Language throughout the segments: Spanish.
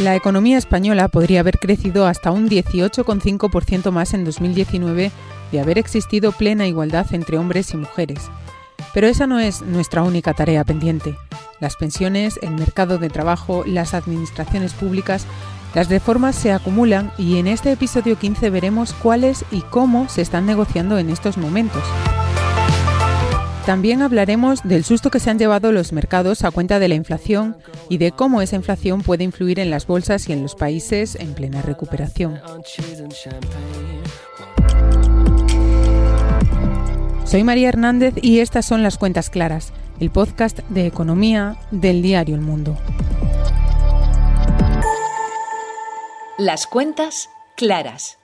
La economía española podría haber crecido hasta un 18,5% más en 2019 de haber existido plena igualdad entre hombres y mujeres. Pero esa no es nuestra única tarea pendiente. Las pensiones, el mercado de trabajo, las administraciones públicas, las reformas se acumulan y en este episodio 15 veremos cuáles y cómo se están negociando en estos momentos. También hablaremos del susto que se han llevado los mercados a cuenta de la inflación y de cómo esa inflación puede influir en las bolsas y en los países en plena recuperación. Soy María Hernández y estas son las cuentas claras, el podcast de economía del diario El Mundo. Las cuentas claras.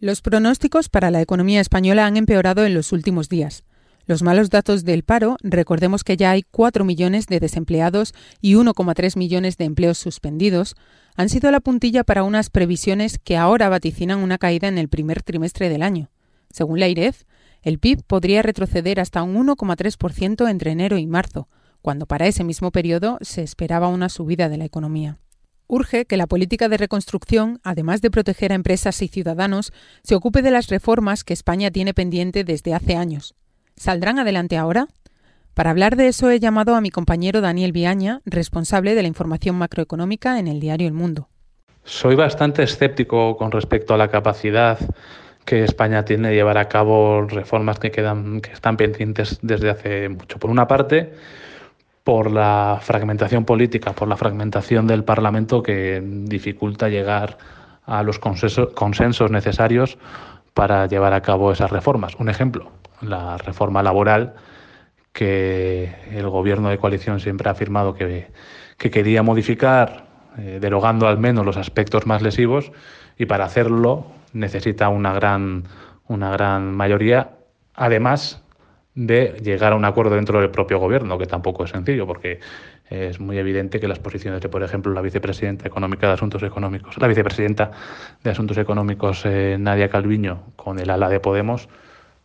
Los pronósticos para la economía española han empeorado en los últimos días. Los malos datos del paro, recordemos que ya hay 4 millones de desempleados y 1,3 millones de empleos suspendidos, han sido la puntilla para unas previsiones que ahora vaticinan una caída en el primer trimestre del año. Según la IREF, el PIB podría retroceder hasta un 1,3% entre enero y marzo, cuando para ese mismo periodo se esperaba una subida de la economía. Urge que la política de reconstrucción, además de proteger a empresas y ciudadanos, se ocupe de las reformas que España tiene pendiente desde hace años. ¿Saldrán adelante ahora? Para hablar de eso he llamado a mi compañero Daniel Viaña, responsable de la información macroeconómica en el diario El Mundo. Soy bastante escéptico con respecto a la capacidad que España tiene de llevar a cabo reformas que quedan que están pendientes desde hace mucho. Por una parte, por la fragmentación política, por la fragmentación del Parlamento que dificulta llegar a los consensos necesarios para llevar a cabo esas reformas. Un ejemplo, la reforma laboral que el gobierno de coalición siempre ha afirmado que, quería modificar, eh, derogando al menos los aspectos más lesivos, y para hacerlo necesita una gran, una gran mayoría, además de llegar a un acuerdo dentro del propio gobierno, que tampoco es sencillo, porque es muy evidente que las posiciones de, por ejemplo, la vicepresidenta económica de Asuntos Económicos, la vicepresidenta de Asuntos Económicos, eh, Nadia Calviño, con el ala de Podemos,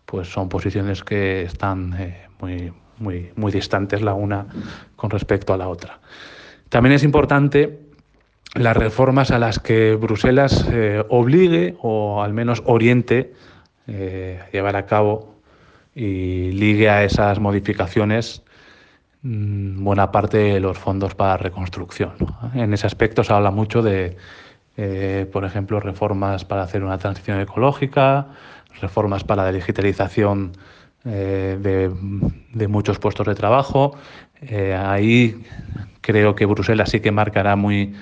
pues son posiciones que están eh, muy, muy, muy distantes la una con respecto a la otra. También es importante las reformas a las que Bruselas eh, obligue o al menos oriente eh, a llevar a cabo y ligue a esas modificaciones mm, buena parte de los fondos para reconstrucción. En ese aspecto se habla mucho de, por ejemplo, reformas para hacer una transición ecológica, reformas para la digitalización eh, de, muchos puestos de trabajo. Eh, ahí creo que Bruselas sí que marcará muy,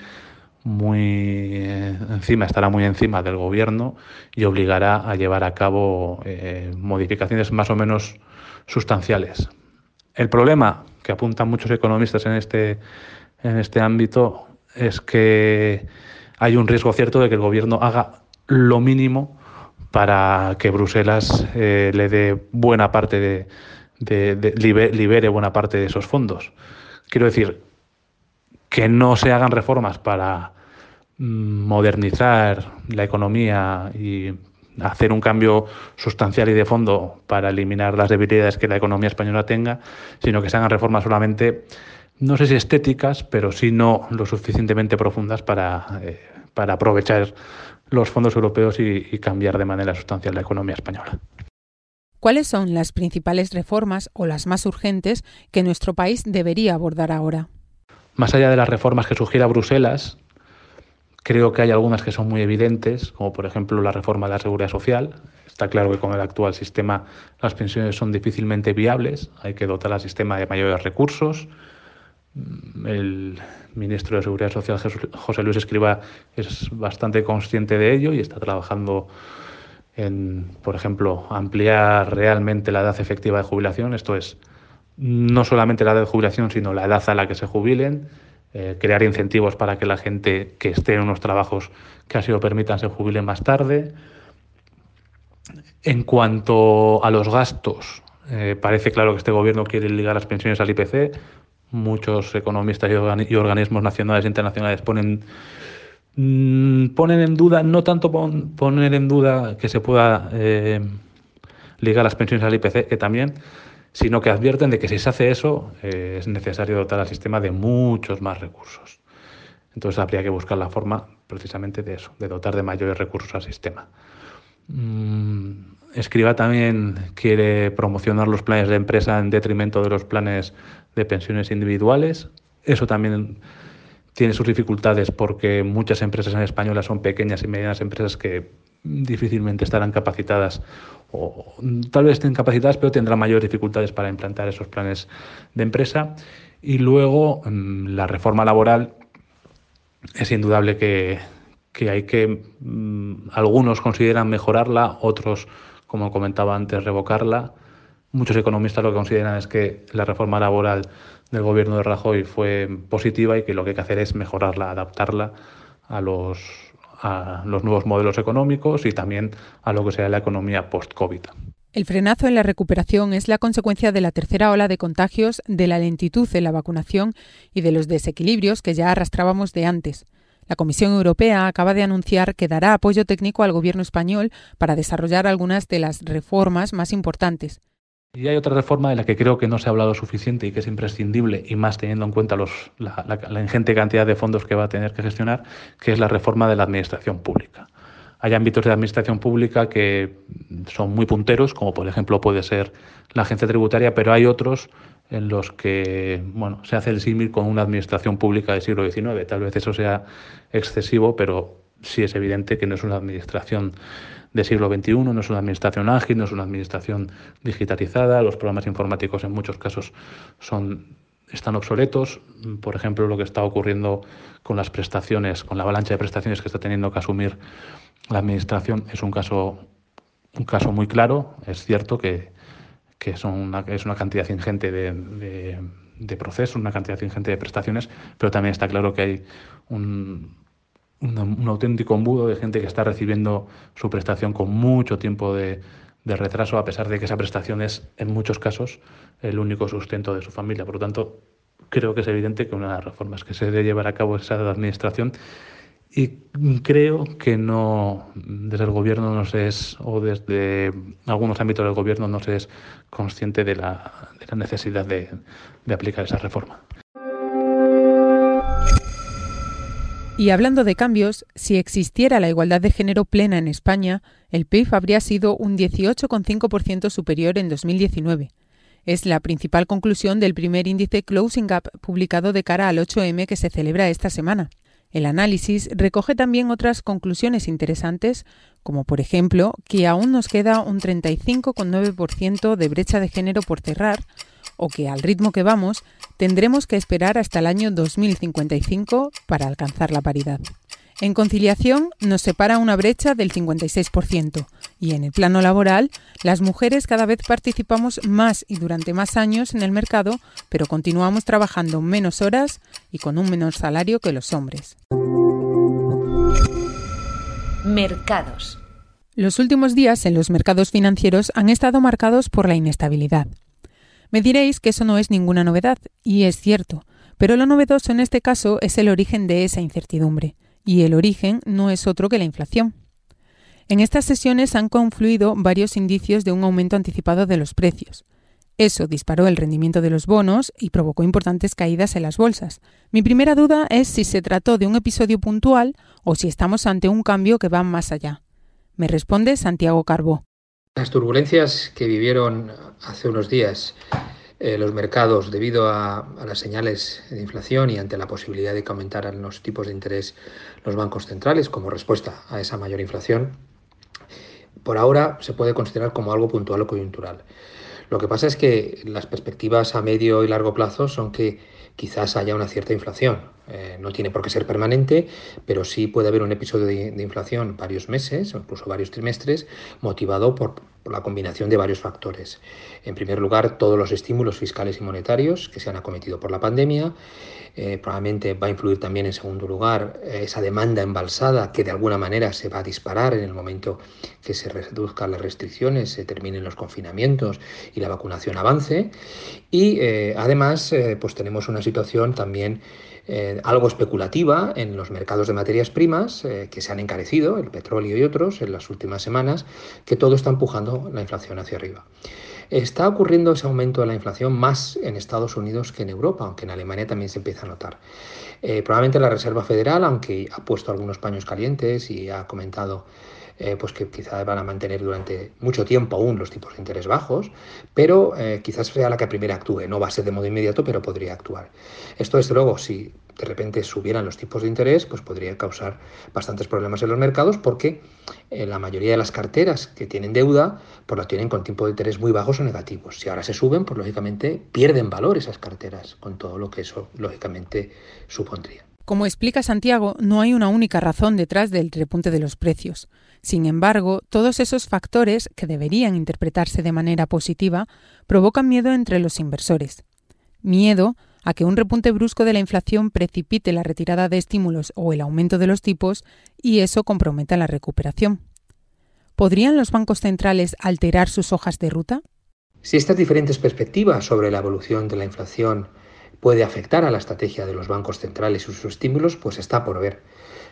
muy eh, encima, estará muy encima del gobierno y obligará a llevar a cabo modificaciones más o menos sustanciales. El problema que apuntan muchos economistas en este, en este ámbito es que hay un riesgo cierto de que el gobierno haga lo mínimo para que Bruselas eh, le dé buena parte de, libere buena parte de esos fondos. Quiero decir, que no se hagan reformas para mm, modernizar la economía y hacer un cambio sustancial y de fondo para eliminar las debilidades que la economía española tenga, sino que se hagan reformas solamente, no sé si estéticas, pero sí no lo suficientemente profundas para, eh, para aprovechar los fondos europeos y, cambiar de manera sustancial la economía española. ¿Cuáles son las principales reformas o las más urgentes que nuestro país debería abordar ahora? Más allá de las reformas que sugiera Bruselas, creo que hay algunas que son muy evidentes, como por ejemplo la reforma de la seguridad social. Está claro que con el actual sistema las pensiones son difícilmente viables, hay que dotar al sistema de mayores recursos, el ministro de Seguridad Social, José Luis Escriba, es bastante consciente de ello y está trabajando en, por ejemplo, ampliar realmente la edad efectiva de jubilación. Esto es no solamente la edad de jubilación, sino la edad a la que se jubilen, eh, crear incentivos para que la gente que esté en unos trabajos que así lo permitan se jubile más tarde. En cuanto a los gastos, eh, parece claro que este gobierno quiere ligar las pensiones al IPC muchos economistas y, organismos nacionales e internacionales ponen mm, ponen en duda, no tanto poner en duda que se pueda eh, ligar las pensiones al IPC, que también, sino que advierten de que si se hace eso eh, es necesario dotar al sistema de muchos más recursos. Entonces habría que buscar la forma precisamente de eso, de dotar de mayores recursos al sistema. Mm, Escriba también quiere promocionar los planes de empresa en detrimento de los planes de pensiones individuales. Eso también tiene sus dificultades porque muchas empresas en española son pequeñas y medianas empresas que difícilmente estarán capacitadas o tal vez estén capacitadas pero tendrán mayores dificultades para implantar esos planes de empresa. Y luego mm, la reforma laboral es indudable que, que hay que, mm, algunos consideran mejorarla, otros, como comentaba antes, revocarla. Muchos economistas lo que consideran es que la reforma laboral del gobierno de Rajoy fue positiva y que lo que hay que hacer es mejorarla, adaptarla a los, nuevos modelos económicos y también a lo que sea la economía post-COVID. El frenazo en la recuperación es la consecuencia de la tercera ola de contagios, de la lentitud en la vacunación y de los desequilibrios que ya arrastrábamos de antes. La Comisión Europea acaba de anunciar que dará apoyo técnico al gobierno español para desarrollar algunas de las reformas más importantes. Y hay otra reforma de la que creo que no se ha hablado suficiente y que es imprescindible, y más teniendo en cuenta la, la, ingente cantidad de fondos que va a tener que gestionar, que es la reforma de la administración pública. Hay ámbitos de administración pública que son muy punteros, como por ejemplo puede ser la agencia tributaria, pero hay otros en los que bueno, se hace el símil con una administración pública del siglo XIX. Tal vez eso sea excesivo, pero sí es evidente que no es una administración del siglo XXI, no es una administración ágil, no es una administración digitalizada, los programas informáticos en muchos casos son, están obsoletos. Por ejemplo, lo que está ocurriendo con las prestaciones, con la avalancha de prestaciones que está teniendo que asumir la administración es un caso, un caso muy claro. Es cierto que, que una, es una cantidad ingente de, de, procesos, una cantidad ingente de prestaciones, pero también está claro que hay un, un, auténtico embudo de gente que está recibiendo su prestación con mucho tiempo de, de, retraso, a pesar de que esa prestación es, en muchos casos, el único sustento de su familia. Por lo tanto, creo que es evidente que una de las reformas que se debe llevar a cabo es esa administración y creo que no, desde el gobierno no se es, o desde algunos ámbitos del gobierno no se es consciente de la, de la necesidad de, de aplicar esa reforma. Y hablando de cambios, si existiera la igualdad de género plena en España, el PIB habría sido un 18,5% superior en 2019. Es la principal conclusión del primer índice Closing Gap publicado de cara al 8M que se celebra esta semana. El análisis recoge también otras conclusiones interesantes, como por ejemplo que aún nos queda un 35,9% de brecha de género por cerrar, o que al ritmo que vamos tendremos que esperar hasta el año 2055 para alcanzar la paridad. En conciliación nos separa una brecha del 56% y en el plano laboral las mujeres cada vez participamos más y durante más años en el mercado, pero continuamos trabajando menos horas y con un menor salario que los hombres. Mercados. Los últimos días en los mercados financieros han estado marcados por la inestabilidad. Me diréis que eso no es ninguna novedad, y es cierto, pero lo novedoso en este caso es el origen de esa incertidumbre y el origen no es otro que la inflación. En estas sesiones han confluido varios indicios de un aumento anticipado de los precios. Eso disparó el rendimiento de los bonos y provocó importantes caídas en las bolsas. Mi primera duda es si se trató de un episodio puntual o si estamos ante un cambio que va más allá. Me responde Santiago Carbó. Las turbulencias que vivieron hace unos días eh, los mercados debido a, a, las señales de inflación y ante la posibilidad de que aumentaran los tipos de interés los bancos centrales como respuesta a esa mayor inflación, por ahora se puede considerar como algo puntual o coyuntural. Lo que pasa es que las perspectivas a medio y largo plazo son que quizás haya una cierta inflación. Eh, no tiene por qué ser permanente, pero sí puede haber un episodio de, inflación varios meses o incluso varios trimestres motivado por, la combinación de varios factores. En primer lugar, todos los estímulos fiscales y monetarios que se han acometido por la pandemia. Eh, probablemente va a influir también en segundo lugar eh, esa demanda embalsada que de alguna manera se va a disparar en el momento que se reduzcan las restricciones, se terminen los confinamientos y la vacunación avance. Y además, pues tenemos una situación también algo especulativa en los mercados de materias primas eh, que se han encarecido, el petróleo y otros, en las últimas semanas, que todo está empujando la inflación hacia arriba. Está ocurriendo ese aumento de la inflación más en Estados Unidos que en Europa, aunque en Alemania también se empieza a notar. Eh, probablemente la Reserva Federal, aunque ha puesto algunos paños calientes y ha comentado eh, pues que quizás van a mantener durante mucho tiempo aún los tipos de interés bajos, pero eh, quizás sea la que primero actúe. No va a ser de modo inmediato, pero podría actuar. Esto, desde luego, si de repente subieran los tipos de interés, pues podría causar bastantes problemas en los mercados porque eh, la mayoría de las carteras que tienen deuda, pues la tienen con tipos de interés muy bajos o negativos. Si ahora se suben, pues lógicamente pierden valor esas carteras, con todo lo que eso lógicamente supondría. Como explica Santiago, no hay una única razón detrás del repunte de los precios. Sin embargo, todos esos factores, que deberían interpretarse de manera positiva, provocan miedo entre los inversores. Miedo a que un repunte brusco de la inflación precipite la retirada de estímulos o el aumento de los tipos y eso comprometa la recuperación. ¿Podrían los bancos centrales alterar sus hojas de ruta? Si estas diferentes perspectivas sobre la evolución de la inflación puede afectar a la estrategia de los bancos centrales y sus estímulos, pues está por ver.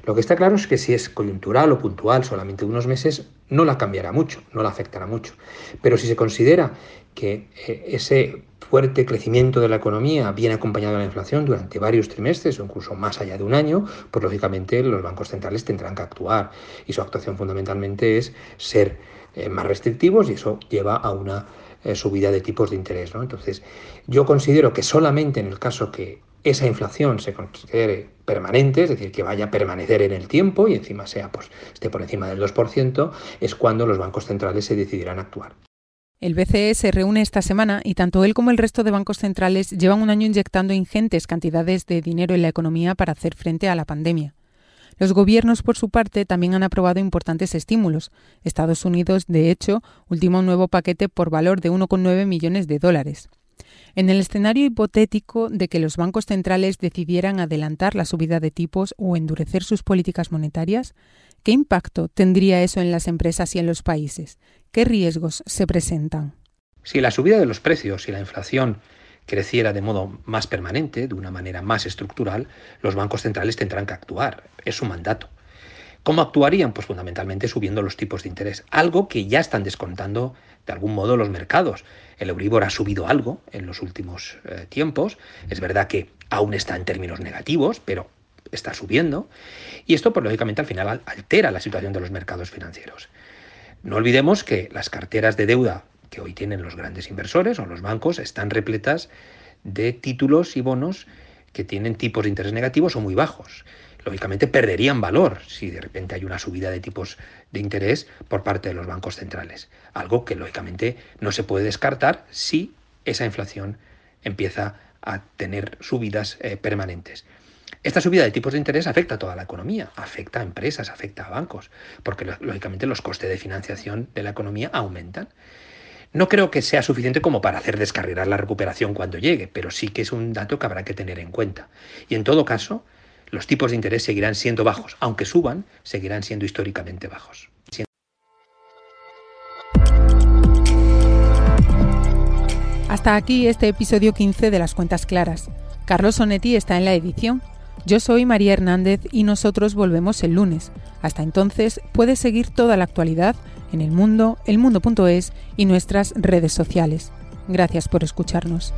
Lo que está claro es que si es coyuntural o puntual solamente unos meses, no la cambiará mucho, no la afectará mucho. Pero si se considera que eh, ese fuerte crecimiento de la economía viene acompañado de la inflación durante varios trimestres o incluso más allá de un año, pues lógicamente los bancos centrales tendrán que actuar y su actuación fundamentalmente es ser eh, más restrictivos y eso lleva a una eh, subida de tipos de interés. ¿no? Entonces, yo considero que solamente en el caso que esa inflación se considere permanente, es decir, que vaya a permanecer en el tiempo y encima sea, pues, esté por encima del 2%, es cuando los bancos centrales se decidirán a actuar. El BCE se reúne esta semana y tanto él como el resto de bancos centrales llevan un año inyectando ingentes cantidades de dinero en la economía para hacer frente a la pandemia. Los gobiernos, por su parte, también han aprobado importantes estímulos. Estados Unidos, de hecho, ultima un nuevo paquete por valor de 1,9 millones de dólares. En el escenario hipotético de que los bancos centrales decidieran adelantar la subida de tipos o endurecer sus políticas monetarias, ¿qué impacto tendría eso en las empresas y en los países? ¿Qué riesgos se presentan? Si la subida de los precios y la inflación creciera de modo más permanente, de una manera más estructural, los bancos centrales tendrán que actuar. Es su mandato. ¿Cómo actuarían? Pues fundamentalmente subiendo los tipos de interés, algo que ya están descontando de algún modo los mercados. El Euribor ha subido algo en los últimos eh, tiempos, es verdad que aún está en términos negativos, pero está subiendo, y esto pues lógicamente al final altera la situación de los mercados financieros. No olvidemos que las carteras de deuda que hoy tienen los grandes inversores o los bancos están repletas de títulos y bonos que tienen tipos de interés negativos o muy bajos. Lógicamente perderían valor si de repente hay una subida de tipos de interés por parte de los bancos centrales. Algo que lógicamente no se puede descartar si esa inflación empieza a tener subidas eh, permanentes. Esta subida de tipos de interés afecta a toda la economía, afecta a empresas, afecta a bancos, porque lógicamente los costes de financiación de la economía aumentan. No creo que sea suficiente como para hacer descarrilar la recuperación cuando llegue, pero sí que es un dato que habrá que tener en cuenta. Y en todo caso, los tipos de interés seguirán siendo bajos, aunque suban, seguirán siendo históricamente bajos. Hasta aquí este episodio 15 de las cuentas claras. Carlos Sonetti está en la edición. Yo soy María Hernández y nosotros volvemos el lunes. Hasta entonces puedes seguir toda la actualidad en el mundo, elmundo.es y nuestras redes sociales. Gracias por escucharnos.